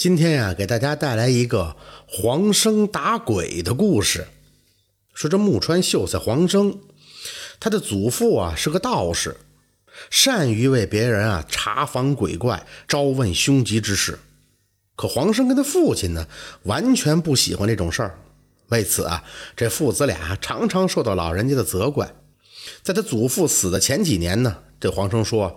今天呀，给大家带来一个黄生打鬼的故事。说这木川秀才黄生，他的祖父啊是个道士，善于为别人啊查访鬼怪、招问凶吉之事。可黄生跟他父亲呢，完全不喜欢这种事儿。为此啊，这父子俩常常受到老人家的责怪。在他祖父死的前几年呢，这黄生说：“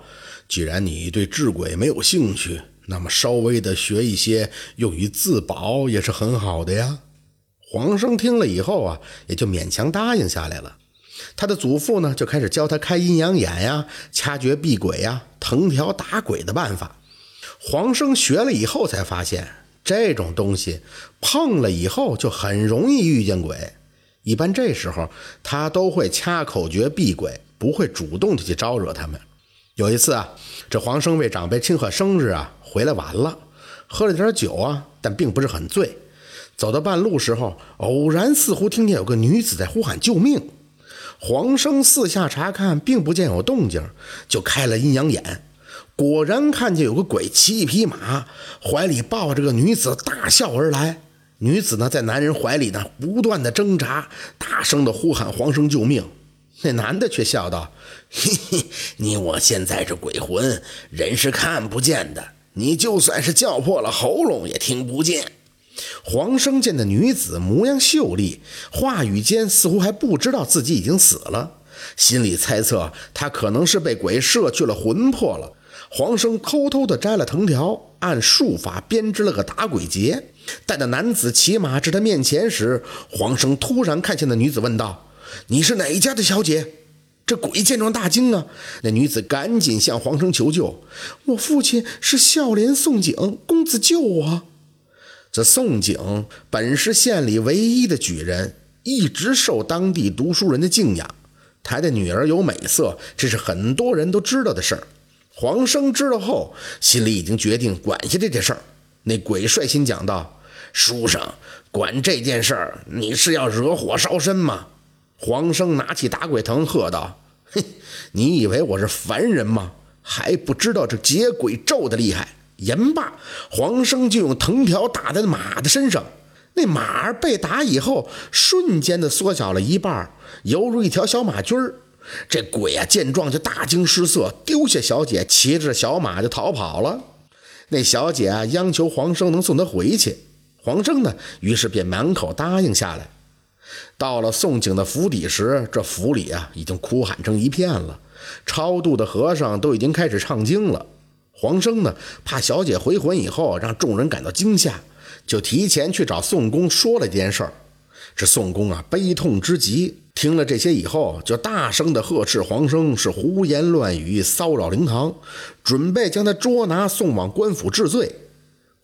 既然你对治鬼没有兴趣。”那么稍微的学一些用于自保也是很好的呀。黄生听了以后啊，也就勉强答应下来了。他的祖父呢，就开始教他开阴阳眼呀、掐诀避鬼呀、藤条打鬼的办法。黄生学了以后才发现，这种东西碰了以后就很容易遇见鬼。一般这时候他都会掐口诀避鬼，不会主动的去招惹他们。有一次啊，这黄生为长辈庆贺生日啊，回来晚了，喝了点酒啊，但并不是很醉。走到半路时候，偶然似乎听见有个女子在呼喊救命。黄生四下查看，并不见有动静，就开了阴阳眼，果然看见有个鬼骑一匹马，怀里抱着个女子，大笑而来。女子呢，在男人怀里呢，不断的挣扎，大声的呼喊黄生救命。那男的却笑道：“嘿嘿，你我现在这鬼魂，人是看不见的，你就算是叫破了喉咙也听不见。”黄生见那女子模样秀丽，话语间似乎还不知道自己已经死了，心里猜测她可能是被鬼摄去了魂魄了。黄生偷偷地摘了藤条，按术法编织了个打鬼结。待那男子骑马至他面前时，黄生突然看见那女子，问道。你是哪家的小姐？这鬼见状大惊啊！那女子赶紧向黄生求救。我父亲是孝廉宋景，公子救我。这宋景本是县里唯一的举人，一直受当地读书人的敬仰。他的女儿有美色，这是很多人都知道的事儿。黄生知道后，心里已经决定管下这件事儿。那鬼率先讲道：“书生管这件事儿，你是要惹火烧身吗？”黄生拿起打鬼藤，喝道：“ 嘿，你以为我是凡人吗？还不知道这解鬼咒的厉害！”言罢，黄生就用藤条打在马的身上。那马儿被打以后，瞬间的缩小了一半，犹如一条小马驹儿。这鬼啊，见状就大惊失色，丢下小姐，骑着小马就逃跑了。那小姐啊，央求黄生能送她回去。黄生呢，于是便满口答应下来。到了宋景的府邸时，这府里啊已经哭喊成一片了，超度的和尚都已经开始唱经了。黄生呢，怕小姐回魂以后让众人感到惊吓，就提前去找宋公说了这件事儿。这宋公啊，悲痛之极，听了这些以后，就大声的呵斥黄生是胡言乱语，骚扰灵堂，准备将他捉拿送往官府治罪。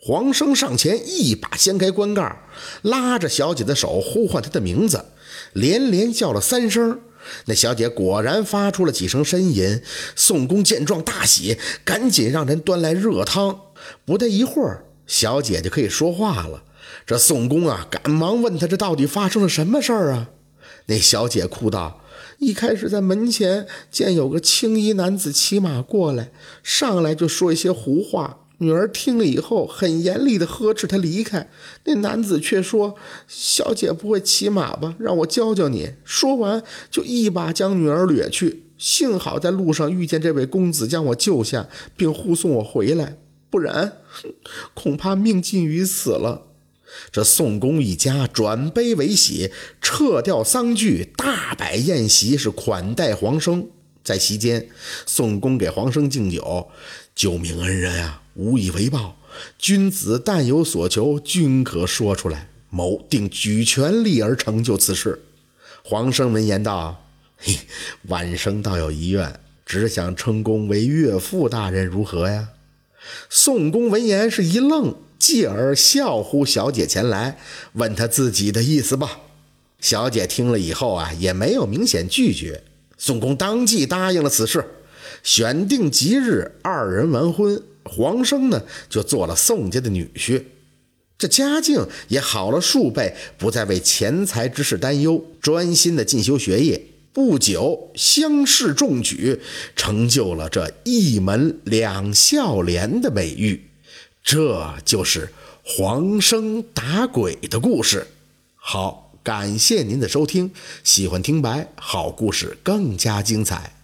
黄生上前一把掀开棺盖，拉着小姐的手，呼唤她的名字，连连叫了三声。那小姐果然发出了几声呻吟。宋公见状大喜，赶紧让人端来热汤。不大一会儿，小姐就可以说话了。这宋公啊，赶忙问她：“这到底发生了什么事儿啊？”那小姐哭道：“一开始在门前见有个青衣男子骑马过来，上来就说一些胡话。”女儿听了以后，很严厉地呵斥他离开。那男子却说：“小姐不会骑马吧？让我教教你。”说完，就一把将女儿掠去。幸好在路上遇见这位公子，将我救下，并护送我回来，不然恐怕命尽于此了。这宋公一家转悲为喜，撤掉丧具，大摆宴席，是款待黄生。在席间，宋公给黄生敬酒：“救命恩人啊！”无以为报，君子但有所求，均可说出来。某定举全力而成就此事。黄生闻言道：“嘿，晚生倒有遗愿，只想称公为岳父大人，如何呀？”宋公闻言是一愣，继而笑呼小姐前来，问他自己的意思吧。小姐听了以后啊，也没有明显拒绝。宋公当即答应了此事，选定吉日，二人完婚。黄生呢，就做了宋家的女婿，这家境也好了数倍，不再为钱财之事担忧，专心的进修学业。不久，乡试中举，成就了这一门两孝廉的美誉。这就是黄生打鬼的故事。好，感谢您的收听，喜欢听白好故事更加精彩。